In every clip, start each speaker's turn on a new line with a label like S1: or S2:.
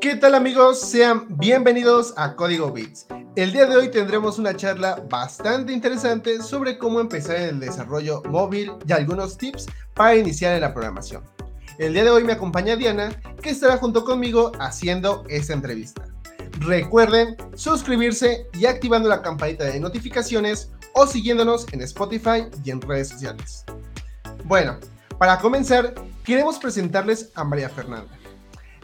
S1: ¿Qué tal amigos? Sean bienvenidos a Código Bits. El día de hoy tendremos una charla bastante interesante sobre cómo empezar en el desarrollo móvil y algunos tips para iniciar en la programación. El día de hoy me acompaña Diana, que estará junto conmigo haciendo esta entrevista. Recuerden suscribirse y activando la campanita de notificaciones o siguiéndonos en Spotify y en redes sociales. Bueno, para comenzar, queremos presentarles a María Fernanda.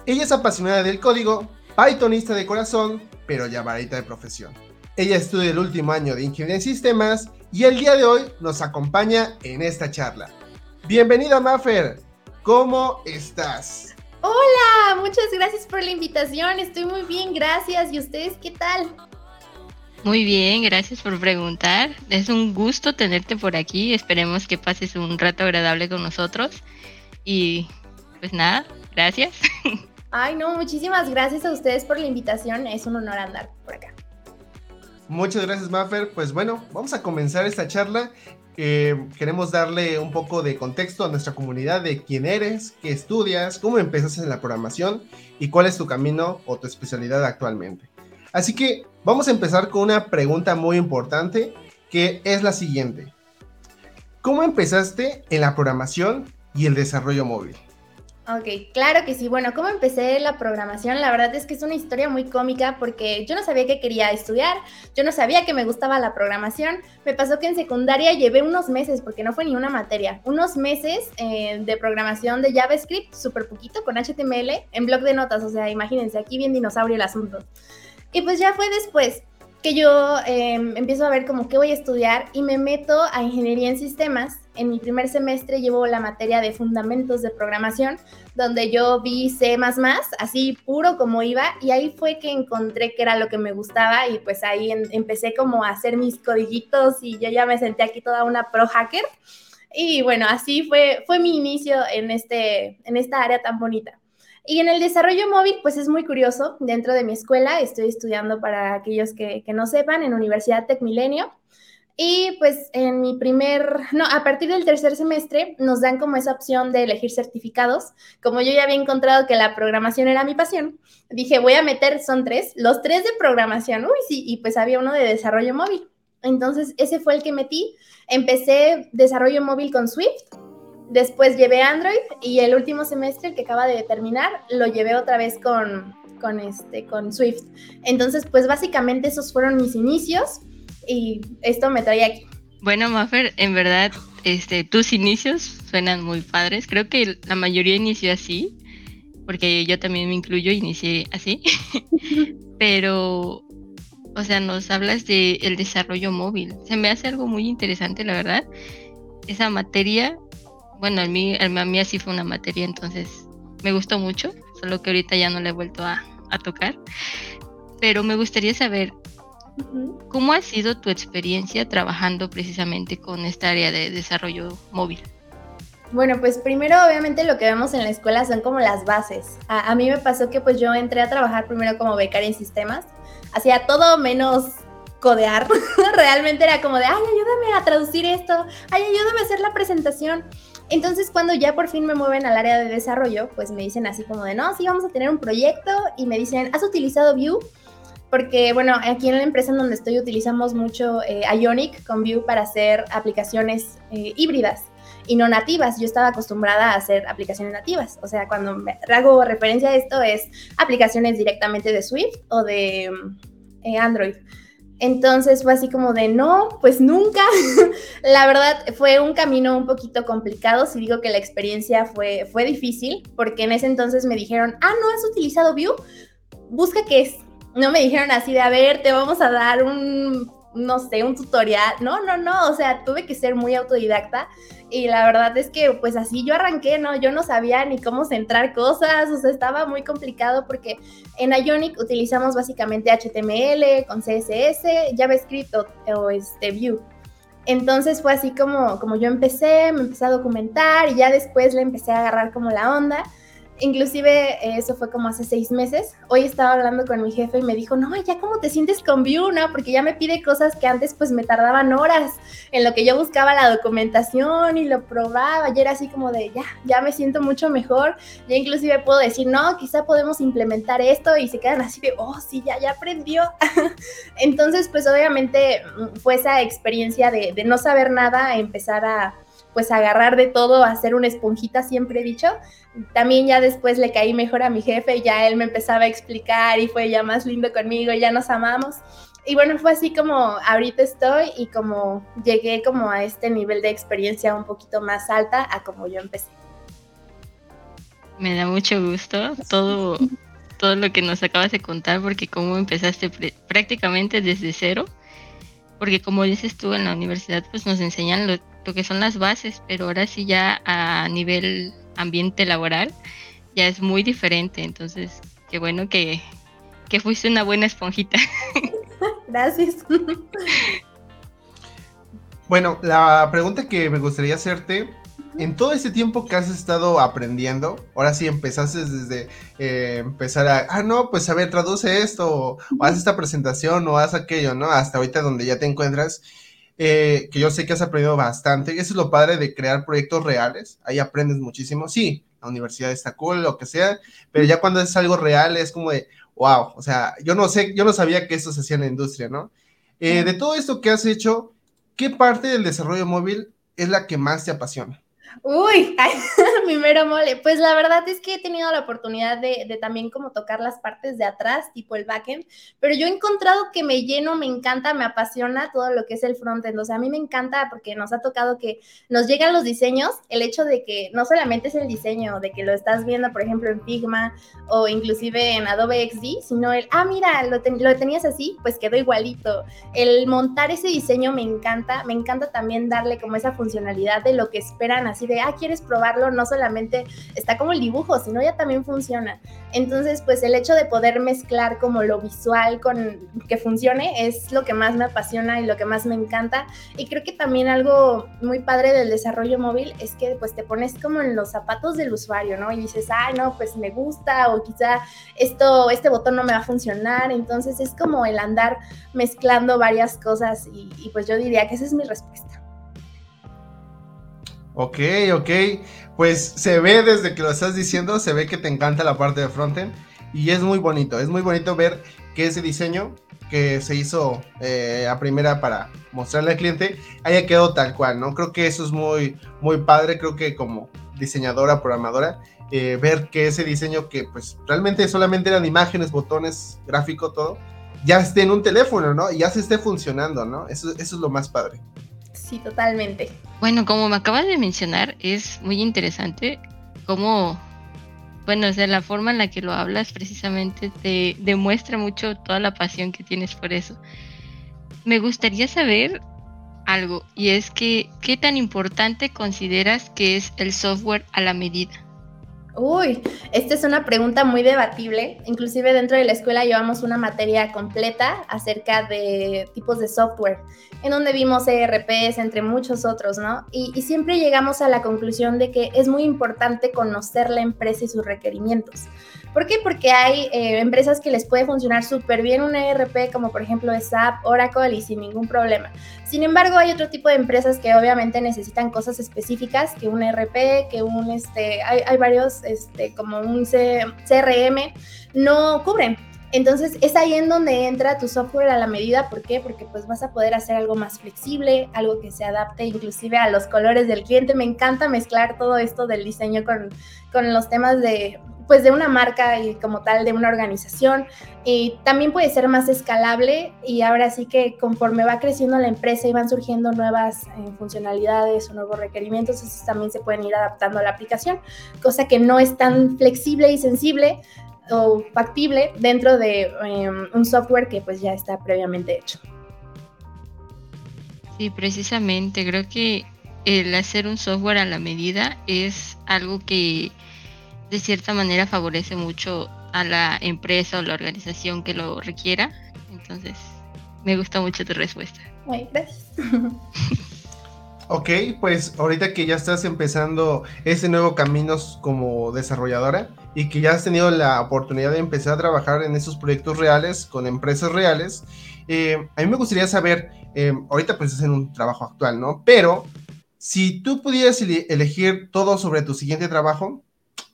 S1: Ella es apasionada del código, Pythonista de corazón, pero llamarita de profesión. Ella estudia el último año de Ingeniería en Sistemas y el día de hoy nos acompaña en esta charla. Bienvenida, Maffer. ¿Cómo estás?
S2: Hola, muchas gracias por la invitación. Estoy muy bien, gracias. ¿Y ustedes qué tal?
S3: Muy bien, gracias por preguntar. Es un gusto tenerte por aquí. Esperemos que pases un rato agradable con nosotros. Y pues nada, gracias.
S2: Ay, no, muchísimas gracias a ustedes por la invitación. Es un honor andar por acá.
S1: Muchas gracias, Maffer. Pues bueno, vamos a comenzar esta charla. Eh, queremos darle un poco de contexto a nuestra comunidad de quién eres, qué estudias, cómo empezaste en la programación y cuál es tu camino o tu especialidad actualmente. Así que vamos a empezar con una pregunta muy importante que es la siguiente. ¿Cómo empezaste en la programación y el desarrollo móvil?
S2: Ok, claro que sí. Bueno, ¿cómo empecé la programación? La verdad es que es una historia muy cómica porque yo no sabía que quería estudiar, yo no sabía que me gustaba la programación. Me pasó que en secundaria llevé unos meses, porque no fue ni una materia, unos meses eh, de programación de JavaScript, súper poquito, con HTML, en blog de notas. O sea, imagínense, aquí bien dinosaurio el asunto. Y pues ya fue después que yo em, empiezo a ver como qué voy a estudiar y me meto a ingeniería en sistemas. En mi primer semestre llevo la materia de fundamentos de programación, donde yo vi C++, así puro como iba, y ahí fue que encontré que era lo que me gustaba y pues ahí empecé como a hacer mis codiguitos y yo ya me senté aquí toda una pro hacker. Y bueno, así fue, fue mi inicio en, este, en esta área tan bonita. Y en el desarrollo móvil, pues es muy curioso. Dentro de mi escuela estoy estudiando para aquellos que, no sepan en Universidad Tecmilenio. Y pues en mi primer, no, a partir del tercer semestre nos dan como esa opción de elegir certificados. Como yo ya había encontrado que la programación era mi pasión, dije, voy a meter, son tres, los tres de programación, uy, sí, y pues había uno de desarrollo móvil. Entonces ese fue el que metí. Empecé desarrollo móvil con Swift Después llevé Android y el último semestre, el que acaba de terminar, lo llevé otra vez con, con, este, con Swift. Entonces, pues básicamente esos fueron mis inicios y esto me trae aquí.
S3: Bueno, Maffer, en verdad, este, tus inicios suenan muy padres. Creo que la mayoría inició así, porque yo también me incluyo, inicié así. Pero, o sea, nos hablas de el desarrollo móvil. Se me hace algo muy interesante, la verdad. Esa materia bueno, a mí, a mí así fue una materia, entonces me gustó mucho, solo que ahorita ya no le he vuelto a, tocar. Pero me gustaría saber, ¿cómo ha sido tu experiencia trabajando precisamente con esta área de desarrollo móvil?
S2: Bueno, pues primero obviamente lo que vemos en la escuela son como las bases. A, a, mí me pasó que pues yo entré a trabajar primero como becaria en sistemas, hacía todo menos codear. Realmente era como de, ay, ayúdame a traducir esto, ay, ayúdame a hacer la presentación. Entonces, cuando ya por fin me mueven al área de desarrollo, pues me dicen así como de, no, sí, vamos a tener un proyecto y me dicen, ¿has utilizado Vue? Porque, bueno, aquí en la empresa en donde estoy utilizamos mucho eh, Ionic con Vue para hacer aplicaciones eh, híbridas y no nativas. Yo estaba acostumbrada a hacer aplicaciones nativas. O sea, cuando me hago referencia a esto es aplicaciones directamente de Swift o de eh, Android. Entonces fue así como de no, pues nunca. la verdad fue un camino un poquito complicado. Si digo que la experiencia fue, fue difícil, porque en ese entonces me dijeron, ah, ¿no has utilizado Vue? Busca qué es. No me dijeron así de, a ver, te vamos a dar un no sé, un tutorial. No, no, no, o sea, tuve que ser muy autodidacta y la verdad es que pues así yo arranqué, ¿no? Yo no sabía ni cómo centrar cosas, o sea, estaba muy complicado porque en Ionic utilizamos básicamente HTML con CSS, JavaScript o, este Vue. Entonces fue así como, como yo empecé, me empecé a documentar y ya después le empecé a agarrar como la onda. Inclusive eso fue como hace seis meses. Hoy estaba hablando con mi jefe y me dijo, no, ya cómo te sientes con Vue, ¿no? Porque ya me pide cosas que antes pues me tardaban horas en lo que yo buscaba la documentación y lo probaba. Y era así como de, ya, ya me siento mucho mejor. Ya inclusive puedo decir, no, quizá podemos implementar esto y se quedan así de, oh, sí, ya, ya aprendió. Entonces pues obviamente mm, fue esa experiencia de, de no saber nada, empezar a pues agarrar de todo, hacer una esponjita, siempre he dicho. También ya después le caí mejor a mi jefe, ya él me empezaba a explicar y fue ya más lindo conmigo, ya nos amamos. Y bueno, fue así como ahorita estoy y como llegué como a este nivel de experiencia un poquito más alta a como yo empecé.
S3: Me da mucho gusto todo, todo lo que nos acabas de contar, porque como empezaste prácticamente desde cero, porque como dices tú en la universidad, pues nos enseñan lo, lo que son las bases, pero ahora sí ya a nivel ambiente laboral ya es muy diferente. Entonces, qué bueno que, que fuiste una buena esponjita.
S2: Gracias.
S1: Bueno, la pregunta que me gustaría hacerte, en todo ese tiempo que has estado aprendiendo, ahora sí empezaste desde eh, empezar a, ah, no, pues a ver, traduce esto, o, o, haz esta presentación, o haz aquello, ¿no? Hasta ahorita donde ya te encuentras. Eh, que yo sé que has aprendido bastante. Eso es lo padre de crear proyectos reales. Ahí aprendes muchísimo. Sí, la universidad está cool, lo que sea, pero ya cuando es algo real es como de, wow, o sea, yo no sé, yo no sabía que eso se hacía en la industria, ¿no? Eh, de todo esto que has hecho, ¿qué parte del desarrollo móvil es la que más te apasiona?
S2: Uy, mi mero mole. Pues la verdad es que he tenido la oportunidad de, también como tocar las partes de atrás, tipo el backend, pero yo he encontrado que me lleno, me encanta, me apasiona todo lo que es el frontend. O sea, a mí me encanta porque nos ha tocado que nos llegan los diseños, el hecho de que no solamente es el diseño, de que lo estás viendo, por ejemplo, en Figma o inclusive en Adobe XD, sino el, ah, mira, lo, lo tenías así, pues quedó igualito. El montar ese diseño me encanta, me encanta también darle como esa funcionalidad de lo que esperan así de, ah, quieres probarlo, no solamente está como el dibujo, sino ya también funciona. Entonces, pues el hecho de poder mezclar como lo visual con que funcione es lo que más me apasiona y lo que más me encanta. Y creo que también algo muy padre del desarrollo móvil es que pues te pones como en los zapatos del usuario, ¿no? Y dices, ay, no, pues me gusta o quizá esto, este botón no me va a funcionar. Entonces es como el andar mezclando varias cosas y pues yo diría que esa es mi respuesta.
S1: Ok, ok. Pues se ve desde que lo estás diciendo, se ve que te encanta la parte de frontend y es muy bonito, es muy bonito ver que ese diseño que se hizo eh, a primera para mostrarle al cliente haya quedado tal cual, ¿no? Creo que eso es muy, muy padre, creo que como diseñadora, programadora, eh, ver que ese diseño que pues realmente solamente eran imágenes, botones, gráfico, todo, ya esté en un teléfono, ¿no? Y ya se esté funcionando, ¿no? Eso, eso es lo más padre.
S2: Sí, totalmente.
S3: Bueno, como me acabas de mencionar, es muy interesante cómo, bueno, o sea, la forma en la que lo hablas precisamente te demuestra mucho toda la pasión que tienes por eso. Me gustaría saber algo, y es que, ¿qué tan importante consideras que es el software a la medida?
S2: Uy, esta es una pregunta muy debatible. Inclusive dentro de la escuela llevamos una materia completa acerca de tipos de software, en donde vimos ERPs, entre muchos otros, ¿no? Y, y siempre llegamos a la conclusión de que es muy importante conocer la empresa y sus requerimientos. ¿Por qué? Porque hay eh, empresas que les puede funcionar súper bien un ERP, como por ejemplo SAP, Oracle, y sin ningún problema. Sin embargo, hay otro tipo de empresas que obviamente necesitan cosas específicas, que un ERP, que un, este, hay, hay varios, este, como un CRM, no cubren. Entonces es ahí en donde entra tu software a la medida. ¿Por qué? Porque pues vas a poder hacer algo más flexible, algo que se adapte inclusive a los colores del cliente. Me encanta mezclar todo esto del diseño con, con los temas de, pues de una marca y como tal de una organización y también puede ser más escalable y ahora sí que conforme va creciendo la empresa y van surgiendo nuevas eh, funcionalidades o nuevos requerimientos, esos también se pueden ir adaptando a la aplicación, cosa que no es tan flexible y sensible o factible dentro de eh, un software que pues ya está previamente hecho.
S3: Sí, precisamente, creo que el hacer un software a la medida es algo que de cierta manera favorece mucho a la empresa o la organización que lo requiera. Entonces, me gusta mucho tu respuesta.
S2: Ay, gracias.
S1: ok, pues ahorita que ya estás empezando ese nuevo camino como desarrolladora, y que ya has tenido la oportunidad de empezar a trabajar en esos proyectos reales con empresas reales, eh, a mí me gustaría saber, eh, ahorita pues es en un trabajo actual, ¿no? Pero si tú pudieras elegir todo sobre tu siguiente trabajo,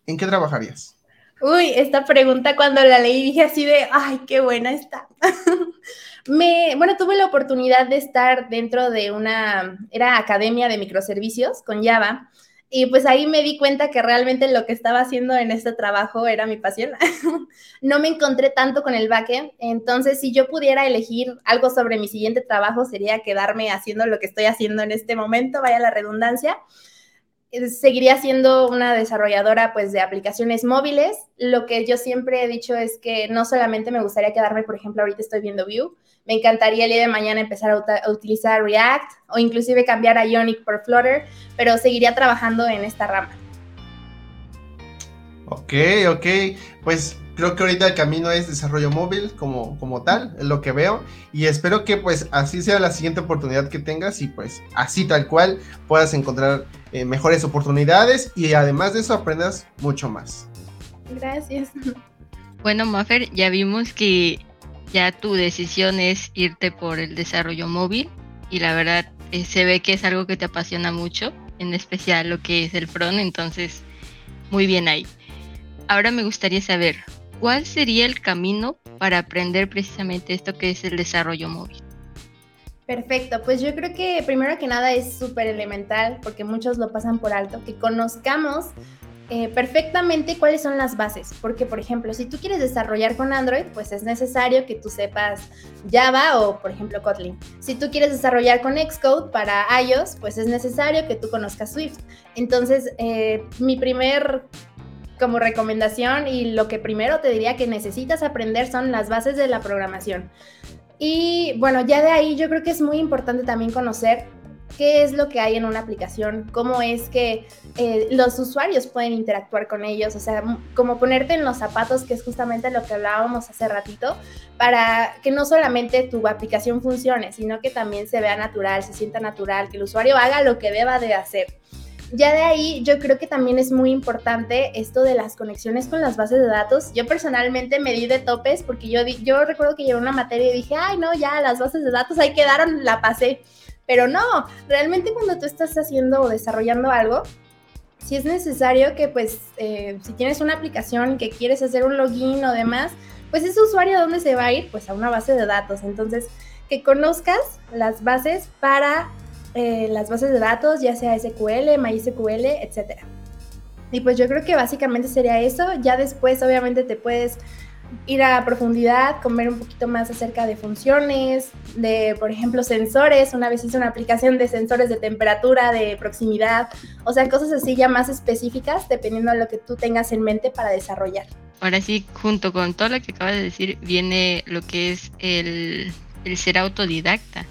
S1: ¿en qué trabajarías?
S2: Uy, esta pregunta cuando la leí dije así de, ay, qué buena está. Me, bueno, tuve la oportunidad de estar dentro de una, era academia de microservicios con Java, y pues ahí me di cuenta que realmente lo que estaba haciendo en este trabajo era mi pasión. no me encontré tanto con el backend, entonces si yo pudiera elegir algo sobre mi siguiente trabajo sería quedarme haciendo lo que estoy haciendo en este momento, vaya la redundancia. Eh, seguiría siendo una desarrolladora pues de aplicaciones móviles. Lo que yo siempre he dicho es que no solamente me gustaría quedarme, por ejemplo, ahorita estoy viendo Vue, me encantaría el día de mañana empezar a, utilizar React o inclusive cambiar a Ionic por Flutter, pero seguiría trabajando en esta rama.
S1: Ok, ok. Pues creo que ahorita el camino es desarrollo móvil como, como tal, es lo que veo. Y espero que pues así sea la siguiente oportunidad que tengas y pues así tal cual puedas encontrar eh, mejores oportunidades y además de eso aprendas mucho más.
S2: Gracias.
S3: Bueno, Maffer, ya vimos que ya tu decisión es irte por el desarrollo móvil y la verdad eh, se ve que es algo que te apasiona mucho, en especial lo que es el front, entonces muy bien ahí. Ahora me gustaría saber, ¿cuál sería el camino para aprender precisamente esto que es el desarrollo móvil?
S2: Perfecto, pues yo creo que primero que nada es súper elemental, porque muchos lo pasan por alto, que conozcamos eh, perfectamente cuáles son las bases, porque por ejemplo, si tú quieres desarrollar con Android, pues es necesario que tú sepas Java o por ejemplo Kotlin. Si tú quieres desarrollar con Xcode para iOS, pues es necesario que tú conozcas Swift. Entonces, eh, mi primer como recomendación y lo que primero te diría que necesitas aprender son las bases de la programación. Y bueno, ya de ahí yo creo que es muy importante también conocer qué es lo que hay en una aplicación, cómo es que eh, los usuarios pueden interactuar con ellos, o sea, como ponerte en los zapatos, que es justamente lo que hablábamos hace ratito, para que no solamente tu aplicación funcione, sino que también se vea natural, se sienta natural, que el usuario haga lo que deba de hacer. Ya de ahí yo creo que también es muy importante esto de las conexiones con las bases de datos. Yo personalmente me di de topes porque yo, yo recuerdo que llevé una materia y dije, ay no, ya las bases de datos ahí quedaron, la pasé. Pero no, realmente cuando tú estás haciendo o desarrollando algo, si es necesario que pues eh, si tienes una aplicación que quieres hacer un login o demás, pues ese usuario a dónde se va a ir? Pues a una base de datos. Entonces, que conozcas las bases para eh, las bases de datos, ya sea SQL, MySQL, etc. Y pues yo creo que básicamente sería eso. Ya después obviamente te puedes ir a profundidad, comer un poquito más acerca de funciones, de, por ejemplo, sensores. Una vez hice una aplicación de sensores de temperatura, de proximidad, o sea, cosas así ya más específicas, dependiendo de lo que tú tengas en mente para desarrollar.
S3: Ahora sí, junto con todo lo que acabas de decir, viene lo que es el, ser autodidacta.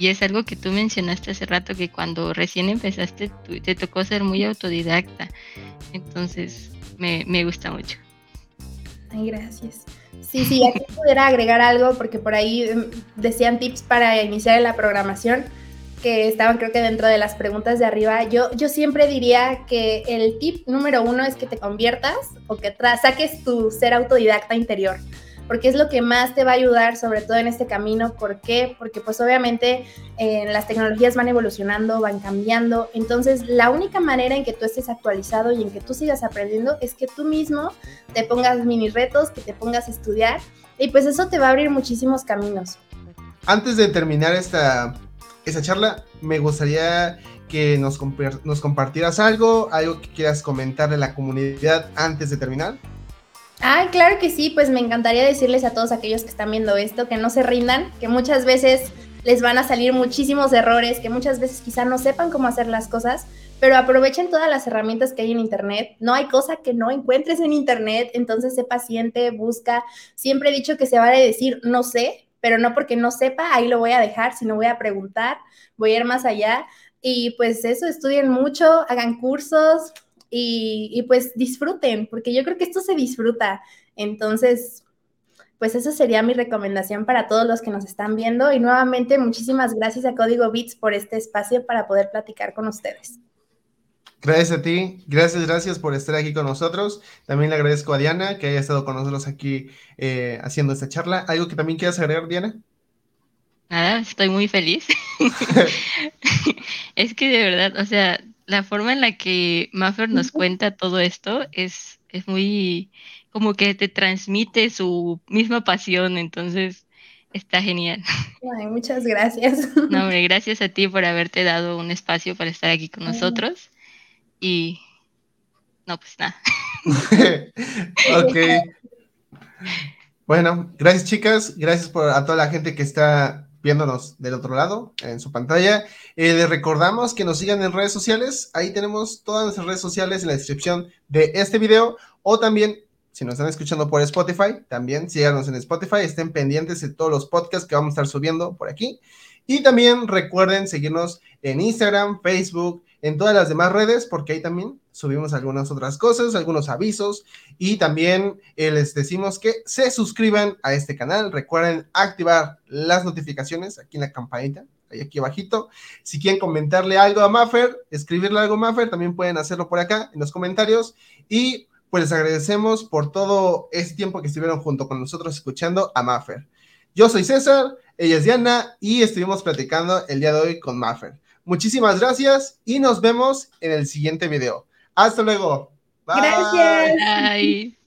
S3: Y es algo que tú mencionaste hace rato, que cuando recién empezaste te tocó ser muy autodidacta. Entonces, me gusta mucho.
S2: Gracias. Sí, sí, aquí pudiera agregar algo porque por ahí em, decían tips para iniciar la programación que estaban creo que dentro de las preguntas de arriba. Yo, yo siempre diría que el tip número uno es que te conviertas o que saques tu ser autodidacta interior porque es lo que más te va a ayudar, sobre todo en este camino. ¿Por qué? Porque pues obviamente eh, las tecnologías van evolucionando, van cambiando. Entonces, la única manera en que tú estés actualizado y en que tú sigas aprendiendo es que tú mismo te pongas mini retos, que te pongas a estudiar y pues eso te va a abrir muchísimos caminos.
S1: Antes de terminar esta, esta charla, me gustaría que nos, nos compartieras algo, algo que quieras comentarle a la comunidad antes de terminar.
S2: Ah, claro que sí, pues me encantaría decirles a todos aquellos que están viendo esto que no se rindan, que muchas veces les van a salir muchísimos errores, que muchas veces quizá no sepan cómo hacer las cosas, pero aprovechen todas las herramientas que hay en Internet. No hay cosa que no encuentres en Internet, entonces sé paciente, busca. Siempre he dicho que se vale decir no sé, pero no porque no sepa, ahí lo voy a dejar, sino voy a preguntar, voy a ir más allá. Y pues eso, estudien mucho, hagan cursos, y, pues disfruten, porque yo creo que esto se disfruta. Entonces, pues eso sería mi recomendación para todos los que nos están viendo. Y nuevamente, muchísimas gracias a Código Bits por este espacio para poder platicar con ustedes.
S1: Gracias a ti, gracias, gracias por estar aquí con nosotros. También le agradezco a Diana que haya estado con nosotros aquí eh, haciendo esta charla. ¿Algo que también quieras agregar, Diana?
S3: Nada, estoy muy feliz. es que de verdad, o sea, la forma en la que Maffer nos cuenta todo esto es, es muy como que te transmite su misma pasión, entonces está genial.
S2: Ay, muchas gracias.
S3: No, hombre, gracias a ti por haberte dado un espacio para estar aquí con nosotros. Y no, pues nada.
S1: ok. Bueno, gracias chicas, gracias por a toda la gente que está viéndonos del otro lado en su pantalla. Eh, les recordamos que nos sigan en redes sociales. Ahí tenemos todas nuestras redes sociales en la descripción de este video o también si nos están escuchando por Spotify, también síganos en Spotify, estén pendientes de todos los podcasts que vamos a estar subiendo por aquí. Y también recuerden seguirnos en Instagram, Facebook, en todas las demás redes, porque ahí también subimos algunas otras cosas, algunos avisos y también eh, les decimos que se suscriban a este canal. Recuerden activar las notificaciones aquí en la campanita, ahí aquí abajito. Si quieren comentarle algo a Maffer, escribirle algo a Maffer, también pueden hacerlo por acá en los comentarios. Y pues les agradecemos por todo este tiempo que estuvieron junto con nosotros escuchando a Maffer. Yo soy César, ella es Diana y estuvimos platicando el día de hoy con Maffer. Muchísimas gracias y nos vemos en el siguiente video. Hasta luego.
S2: Bye. Gracias. Bye.